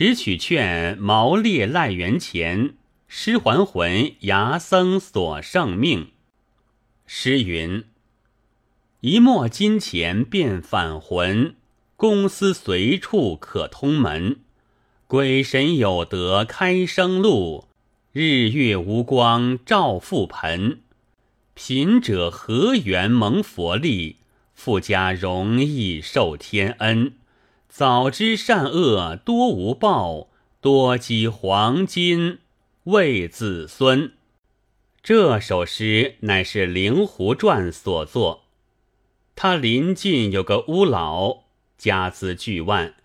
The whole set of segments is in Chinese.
持取券毛列赖元前，师还魂牙僧所圣命。诗云：一墨金钱便返魂，公司随处可通门。鬼神有德开生路，日月无光照覆盆。贫者何缘蒙佛力？富家容易受天恩。早知善恶多无报，多积黄金为子孙。这首诗乃是灵狐传所作。他临近有个乌老，家资巨万。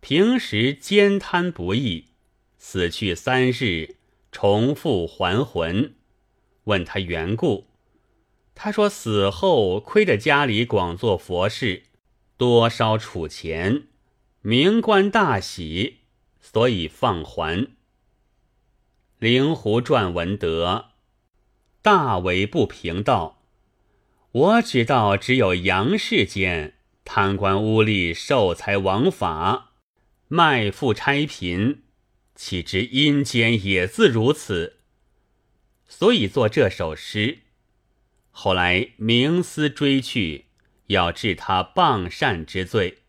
平时兼贪不义，死去三日，重复还魂。问他缘故，他说死后亏得家里广做佛事，多烧储钱，名官大喜，所以放还。灵狐传闻得，大为不平道：我只道只有阳世间贪官污吏，受财枉法。卖富差贫，岂知阴间也自如此？所以作这首诗。后来冥思追去，要治他谤善之罪。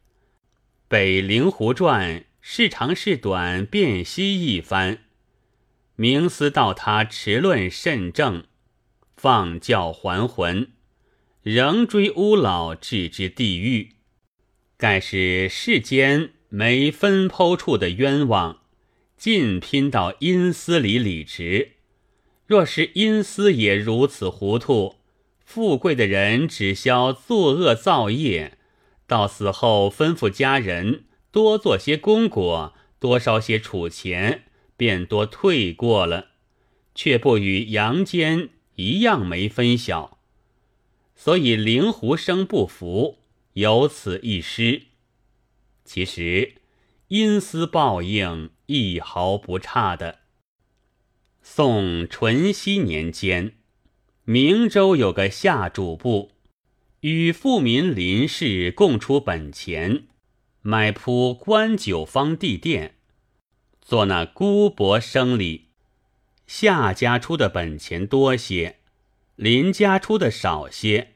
北灵狐传是长是短，辨析一番。冥思道他持论甚正，放教还魂，仍追乌老，置之地狱。盖是世间。没分剖处的冤枉，尽拼到阴司里理直。若是阴司也如此糊涂，富贵的人只消作恶造业，到死后吩咐家人多做些功果，多烧些储钱，便多退过了，却不与阳间一样没分晓。所以灵狐生不服，有此一失。其实，因私报应一毫不差的。宋淳熙年间，明州有个下主簿，与富民邻氏共出本钱，买铺官九方地店，做那孤薄生理。夏家出的本钱多些，林家出的少些，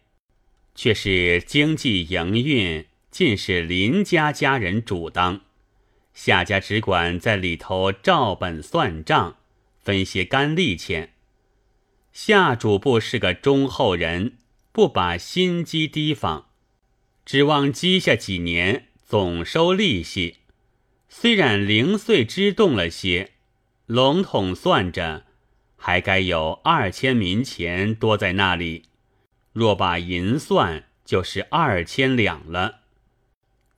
却是经济营运。尽是林家家人主当，夏家只管在里头照本算账，分些干利钱。夏主簿是个忠厚人，不把心机提防，指望积下几年总收利息。虽然零碎支动了些，笼统算着，还该有二千民钱多在那里。若把银算，就是二千两了。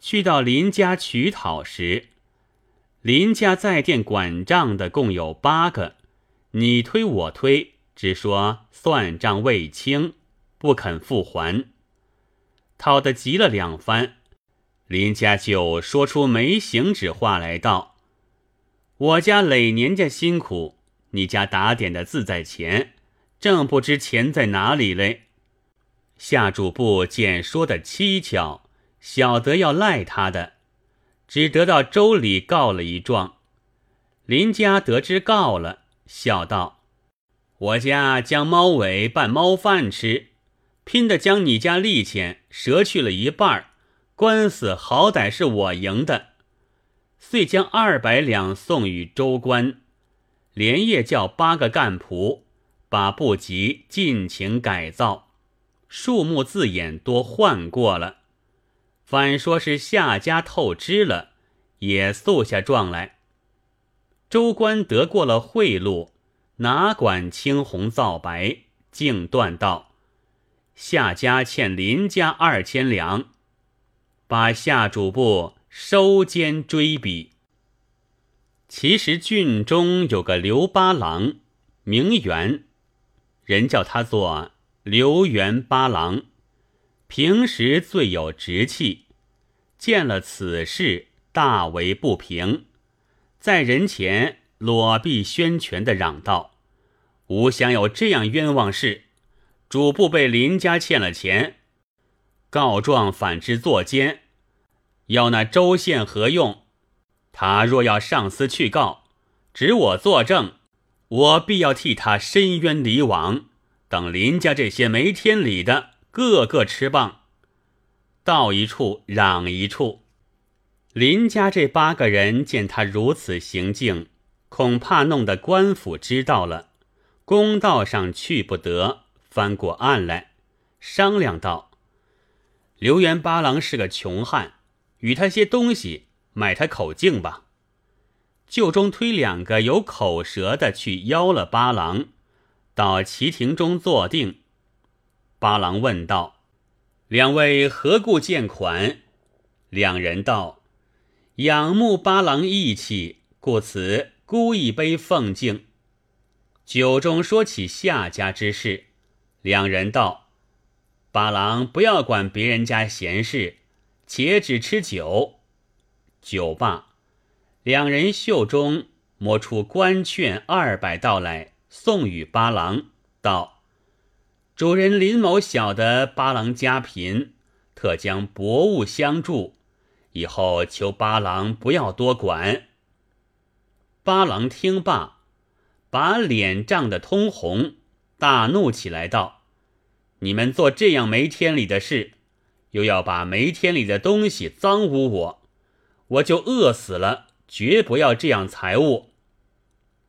去到林家取讨时，林家在店管账的共有八个，你推我推，只说算账未清，不肯复还。讨得急了两番，林家就说出没行止话来道：“我家累年家辛苦，你家打点的自在钱，正不知钱在哪里嘞。”下主簿见说的蹊跷。晓得要赖他的，只得到州里告了一状。林家得知告了，笑道：“我家将猫尾拌猫饭吃，拼的将你家利钱折去了一半官司好歹是我赢的，遂将二百两送与州官，连夜叫八个干仆把布籍尽情改造，数目字眼多换过了。”反说是夏家透支了，也诉下状来。州官得过了贿赂，哪管青红皂白，竟断道：夏家欠林家二千两，把夏主簿收监追比。其实郡中有个刘八郎，名媛，人叫他做刘元八郎。平时最有直气，见了此事大为不平，在人前裸臂宣拳的嚷道：“吾想有这样冤枉事，主簿被林家欠了钱，告状反之作奸，要那州县何用？他若要上司去告，指我作证，我必要替他申冤离枉。等林家这些没天理的，个个吃棒。到一处嚷一处。林家这八个人见他如此行径，恐怕弄得官府知道了，公道上去不得，翻过案来商量道：“刘元八郎是个穷汉，与他些东西，买他口径吧。”就中推两个有口舌的去邀了八郎。到旗亭中坐定，八郎问道：“两位何故见款？”两人道：“仰慕八郎义气，故此孤一杯奉敬。”酒中说起夏家之事，两人道：“八郎不要管别人家闲事，且只吃酒。”酒罢，两人袖中摸出官券二百道来。送与八郎道：“主人林某晓得八郎家贫，特将薄物相助，以后求八郎不要多管。”八郎听罢，把脸涨得通红，大怒起来道：“你们做这样没天理的事，又要把没天理的东西脏污我，我就饿死了，绝不要这样财物。”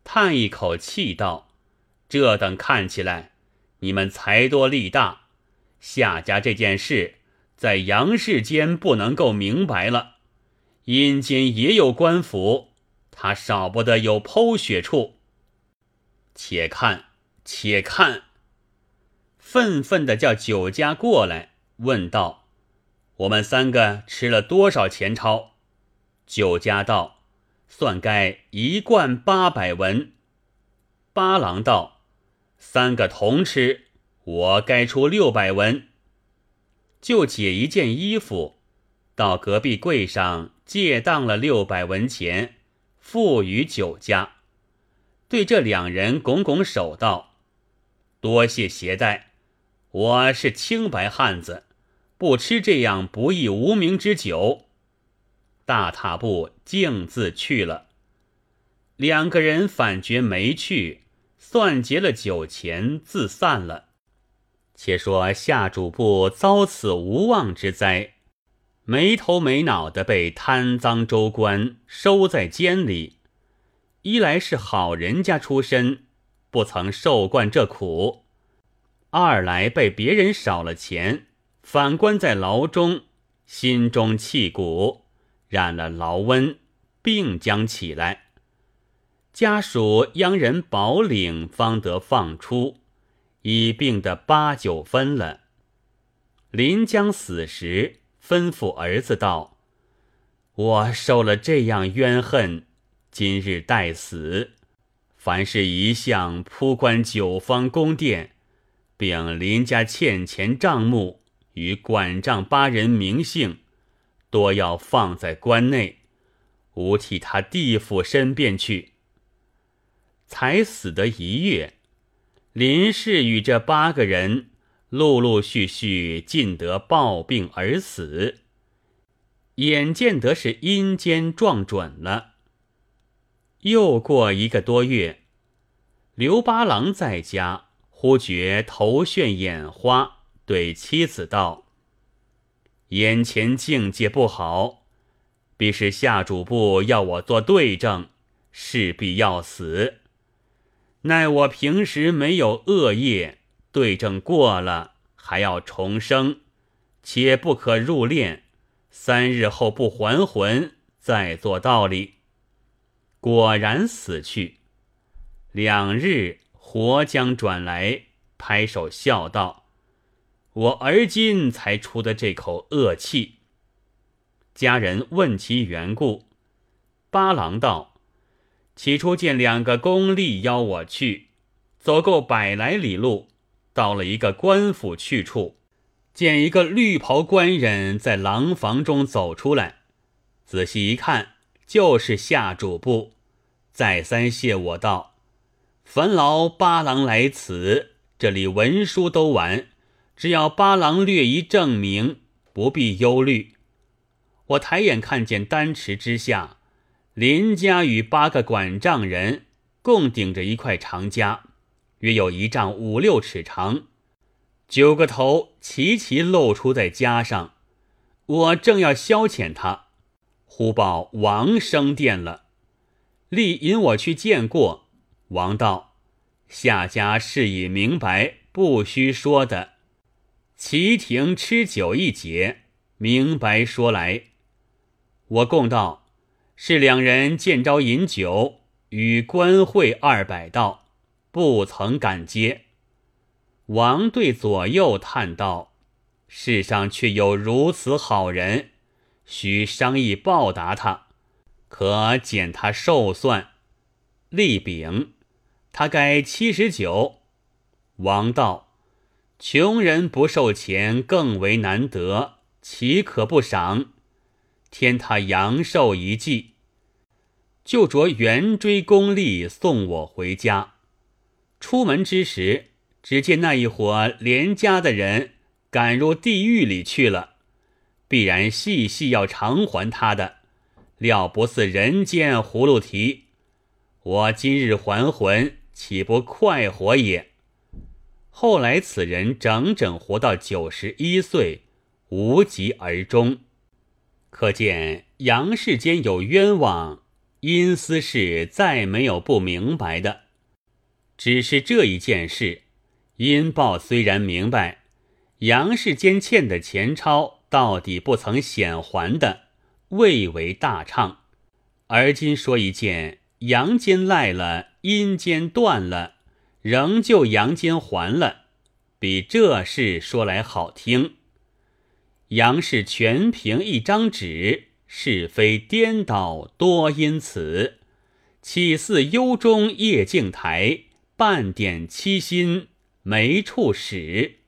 叹一口气道。这等看起来，你们财多力大，夏家这件事在阳世间不能够明白了，阴间也有官府，他少不得有剖血处。且看，且看，愤愤的叫酒家过来，问道：“我们三个吃了多少钱钞？”酒家道：“算该一贯八百文。”八郎道。三个同吃，我该出六百文。就解一件衣服，到隔壁柜上借当了六百文钱，付与酒家。对这两人拱拱手道：“多谢携带，我是清白汉子，不吃这样不义无名之酒。”大踏步径自去了。两个人反觉没趣。算结了酒钱，自散了。且说夏主簿遭此无妄之灾，没头没脑的被贪赃州官收在监里。一来是好人家出身，不曾受惯这苦；二来被别人少了钱，反关在牢中，心中气鼓，染了牢瘟，病将起来。家属央人保领，方得放出，已病得八九分了。临将死时，吩咐儿子道：“我受了这样冤恨，今日待死，凡是一向铺关九方宫殿，并邻家欠钱账目与管账八人名姓，多要放在关内，吾替他地府申辩去。”才死得一月，林氏与这八个人陆陆续续尽得暴病而死。眼见得是阴间撞准了。又过一个多月，刘八郎在家，忽觉头眩眼花，对妻子道：“眼前境界不好，必是下主簿要我做对证，势必要死。”奈我平时没有恶业，对证过了，还要重生，且不可入殓。三日后不还魂，再做道理。果然死去。两日活将转来，拍手笑道：“我而今才出的这口恶气。”家人问其缘故，八郎道。起初见两个公吏邀我去，走够百来里路，到了一个官府去处，见一个绿袍官人在廊房中走出来，仔细一看，就是下主簿，再三谢我道：“烦劳八郎来此，这里文书都完，只要八郎略一证明，不必忧虑。”我抬眼看见丹池之下。林家与八个管账人共顶着一块长枷，约有一丈五六尺长，九个头齐齐露出在枷上。我正要消遣他，忽报王升殿了，立引我去见过。王道：“下家事已明白，不须说的。齐庭吃酒一节，明白说来。”我供道：“是两人见招饮酒，与官会二百道，不曾敢接。”王对左右叹道。世上却有如此好人，须商议报答他，可减他寿算。立禀，他该七十九。王道：穷人不受钱更为难得，岂可不赏？添他阳寿一计，就着圆锥功力送我回家。出门之时，只见那一伙连家的人。赶入地狱里去了，必然细细要偿还他的，料不似人间葫芦提。我今日还魂，岂不快活也？后来此人整整活到九十一岁，无疾而终。可见阳世间有冤枉，阴司事再没有不明白的。只是这一件事，阴报虽然明白。杨世间欠的钱钞到底不曾显还的，未为大畅。而今说一件阳间赖了，阴间断了，仍旧阳间还了，比这事说来好听。杨氏全凭一张纸，是非颠倒多因此，岂似幽中夜镜台，半点七心没处使。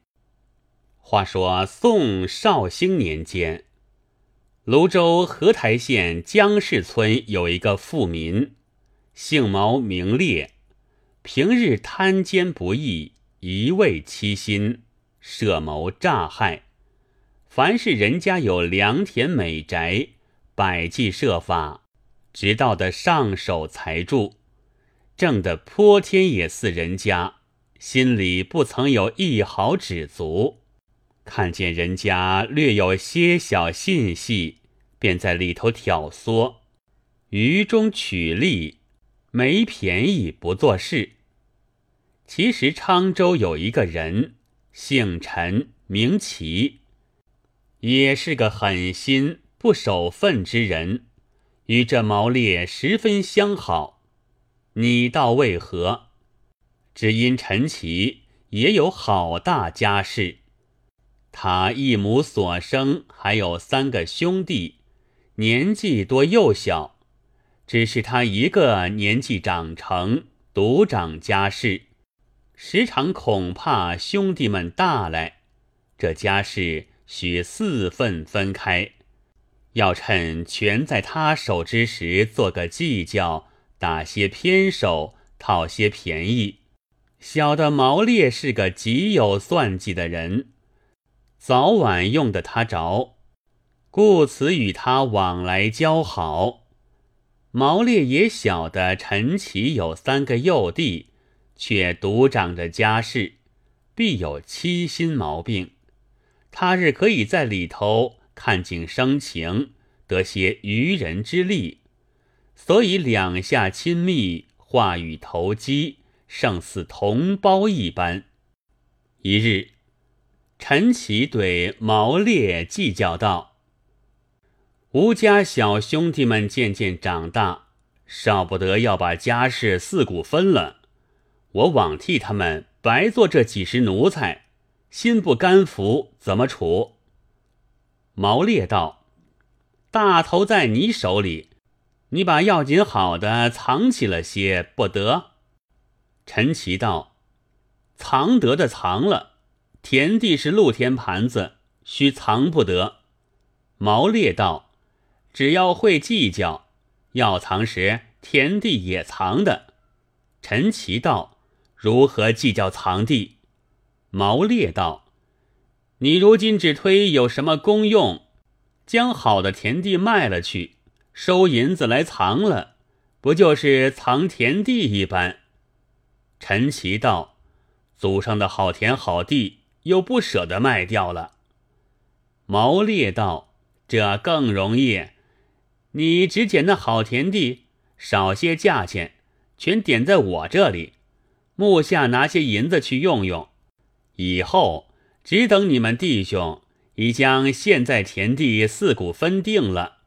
话说宋绍兴年间，泸州河台县江氏村有一个富民，姓毛名烈，平日贪奸不义，一味欺心，设谋诈害。凡是人家有良田美宅，百计设法，直到的上手财住，挣得泼天也似人家，心里不曾有一毫止足。看见人家略有些小信息，便在里头挑唆，于中取利，没便宜不做事。其实昌州有一个人，姓陈名齐，也是个狠心不守分之人，与这毛烈十分相好。你道为何？只因陈齐也有好大家世。他一母所生，还有三个兄弟，年纪多幼小，只是他一个年纪长成，独掌家事，时常恐怕兄弟们大来，这家事需四份分开，要趁全在他手之时做个计较，打些偏手，讨些便宜。小的毛烈是个极有算计的人。早晚用得他着，故此与他往来交好。毛烈也晓得陈奇有三个幼弟，却独掌着家事，必有欺心毛病。他日可以在里头看景生情，得些渔人之利，所以两下亲密，话语投机，胜似同胞一般。一日。陈奇对毛烈计较道：“吴家小兄弟们渐渐长大，少不得要把家事四股分了。我枉替他们白做这几十奴才，心不甘服，怎么处？”毛烈道：“大头在你手里，你把要紧好的藏起了些，不得。”陈奇道：“藏得的藏了。”田地是露天盘子，须藏不得。毛烈道：“只要会计较，要藏时田地也藏的。”陈奇道：“如何计较藏地？”毛烈道：“你如今只推有什么功用，将好的田地卖了去，收银子来藏了，不就是藏田地一般？”陈奇道：“祖上的好田好地，又不舍得卖掉了。”毛烈道：“这更容易，你只捡那好田地，少些价钱，全点在我这里，目下拿些银子去用用，以后只等你们弟兄已将现在田地四股分定了，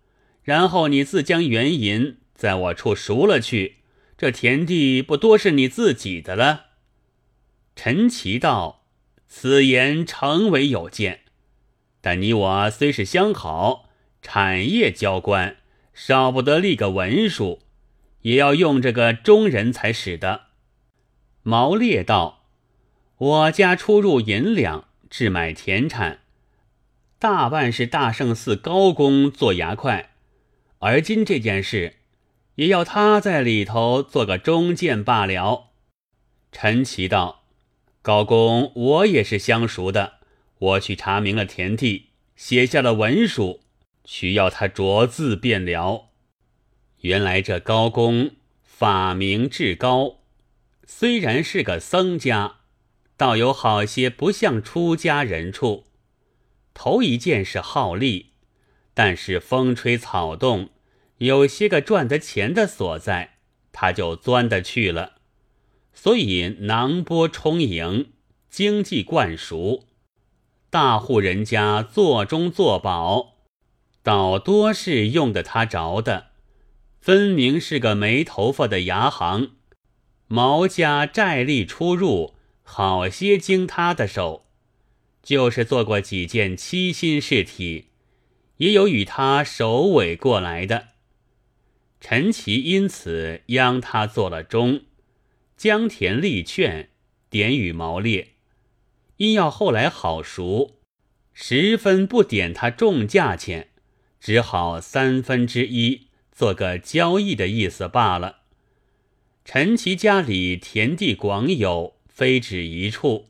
然后你自将原银在我处赎了去。”这田地不多是你自己的了。陈奇道：“此言诚为有见，但你我虽是相好，产业交关，少不得立个文书，也要用这个中人才使得。”毛烈道：“我家出入银两，置买田产，大半是大圣寺高公做牙块，而今这件事。”也要他在里头做个中介罢了。陈奇道：“高公，我也是相熟的，我去查明了田地，写下了文书，需要他着字便了。原来这高公法名至高，虽然是个僧家，倒有好些不像出家人处。头一件是好利，但是风吹草动。”有些个赚得钱的所在，他就钻得去了，所以囊波充盈，经济灌熟，大户人家做中做宝，倒多是用得他着的，分明是个没头发的牙行。毛家债利出入，好些经他的手，就是做过几件七心事体，也有与他首尾过来的。陈奇因此央他做了中，江田力劝，点与毛烈，因要后来好熟，十分不点他重价钱，只好三分之一做个交易的意思罢了。陈其家里田地广有，非止一处，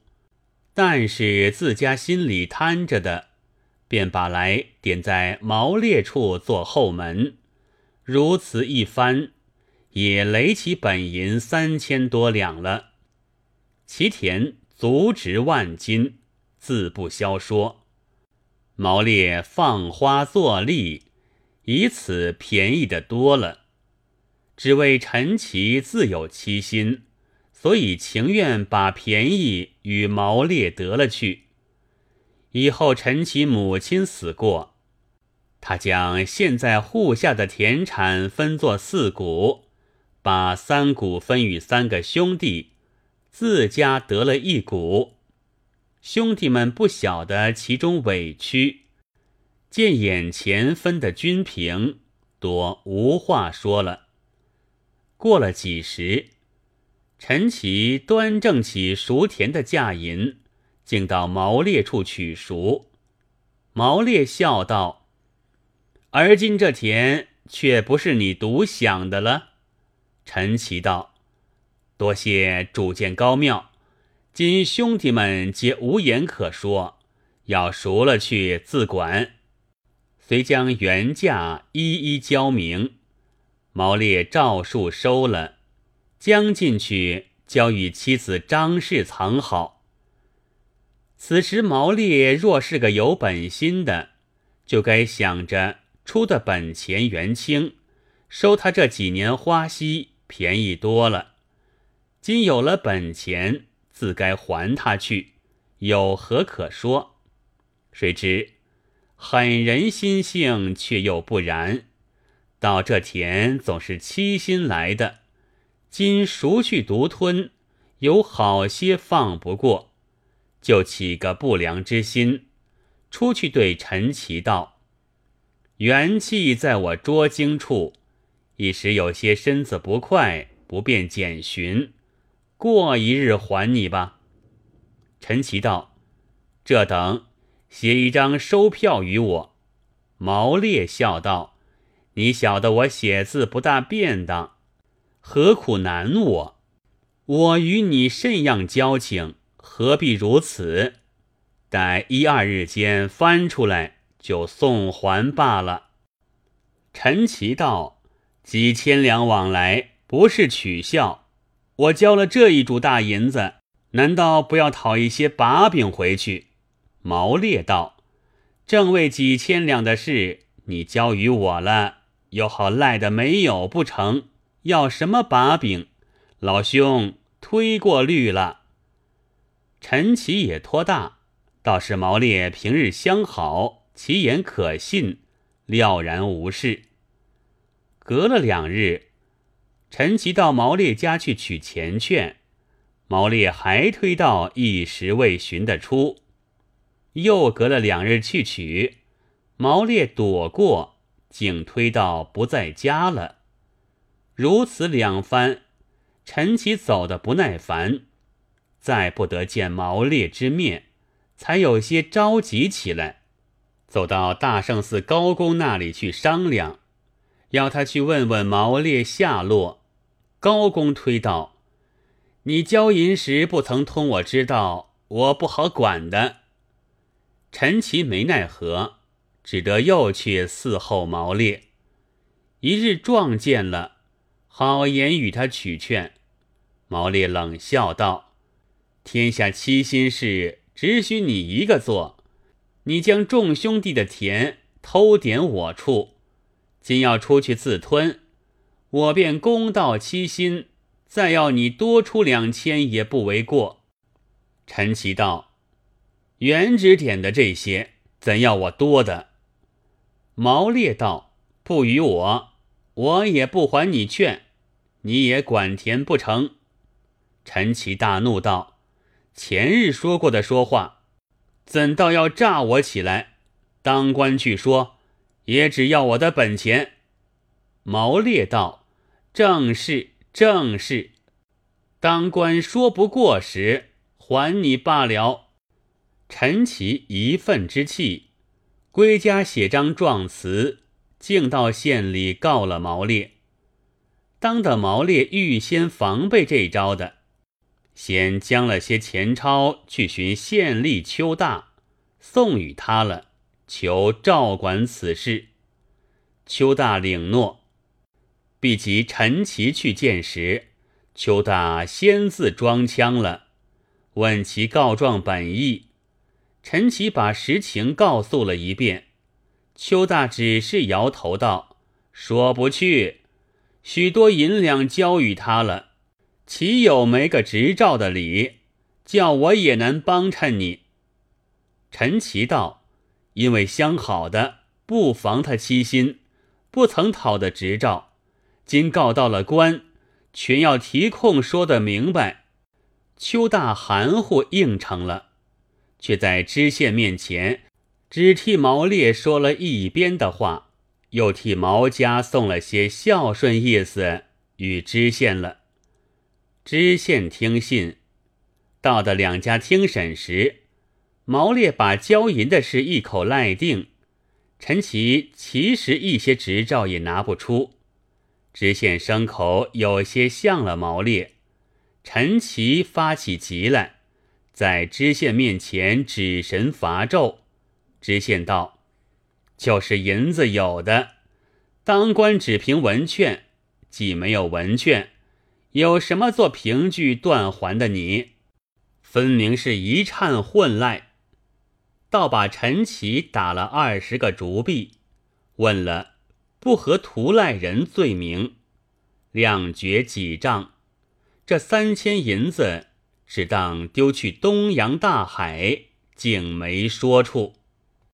但是自家心里贪着的，便把来点在毛烈处做后门。如此一番，也累起本银三千多两了。其田足值万金，自不消说。毛烈放花作利，以此便宜的多了。只为陈奇自有其心，所以情愿把便宜与毛烈得了去。以后陈奇母亲死过。他将现在户下的田产分作四股，把三股分与三个兄弟，自家得了一股。兄弟们不晓得其中委屈，见眼前分的均平，多无话说了。过了几时，陈奇端正起熟田的价银，竟到毛烈处取熟。毛烈笑道。而今这田却不是你独享的了。陈奇道：“多谢主见高妙，今兄弟们皆无言可说，要赎了去自管。”遂将原价一一交明。毛烈照数收了，将进去交与妻子张氏藏好。此时毛烈若是个有本心的，就该想着。出的本钱元清，收他这几年花息便宜多了。今有了本钱，自该还他去，有何可说？谁知狠人心性却又不然，到这田总是七心来的，今赎去独吞，有好些放不过，就起个不良之心，出去对陈奇道。元气在我捉经处，一时有些身子不快，不便检寻。过一日还你吧。陈奇道：“这等写一张收票与我。”毛烈笑道：“你晓得我写字不大便当，何苦难我？我与你甚样交情，何必如此？待一二日间翻出来。”就送还罢了。陈奇道：“几千两往来，不是取笑。我交了这一主大银子，难道不要讨一些把柄回去？”毛烈道：“正为几千两的事，你交与我了，又好赖的没有不成？要什么把柄？老兄推过虑了。”陈奇也托大，倒是毛烈平日相好，其言可信，料然无事。隔了两日，陈奇到毛烈家去取钱券，毛烈还推到一时未寻得出。又隔了两日去取，毛烈躲过，竟推到不在家了。如此两番，陈奇走得不耐烦。再不得见毛烈之面，才有些着急起来。走到大圣寺高公那里去商量，要他去问问毛烈下落。高公推道：“你交银时不曾通我知道，我不好管的。”陈其没奈何，只得又去伺候毛烈。一日撞见了，好言与他取劝。毛烈冷笑道。天下七心事，只许你一个做。你将众兄弟的田偷点我处，今要出去自吞，我便公道欺心，再要你多出两千也不为过。陈其道：“原指点的这些，怎要我多的？”毛烈道：“不与我，我也不还你劝，你也管田不成？”陈其大怒道。前日说过的说话，怎道要诈我起来？当官去说，也只要我的本钱。毛烈道：“正是，正是。当官说不过时，还你罢了。”陈其一愤之气，归家写张状词，竟到县里告了毛烈。当的毛烈预先防备这招的。先将了些钱钞去寻县吏邱大，送与他了，求照管此事。邱大领诺，必及陈琦去见时，邱大先自装腔了，问其告状本意。陈琦把实情告诉了一遍，邱大只是摇头道：“说不去，许多银两交与他了。”岂有没个执照的理？叫我也难帮衬你。陈琦道：“因为相好的，不妨他欺心，不曾讨的执照。今告到了官，全要提控说得明白。”邱大含糊应承了，却在知县面前只替毛烈说了一边的话，又替毛家送了些孝顺意思与知县了。知县听信，到的两家听审时，毛烈把交银的事一口赖定。陈其其实一些执照也拿不出，知县声口有些像了毛烈。陈奇发起急来，在知县面前指神罚咒。知县道：“就是银子有的，当官只凭文券，既没有文券。”有什么做凭据断还的？你分明是一串混赖，倒把陈奇打了二十个竹篦，问了不合图赖人罪名，两绝几丈。这三千银子只当丢去东洋大海，竟没说出。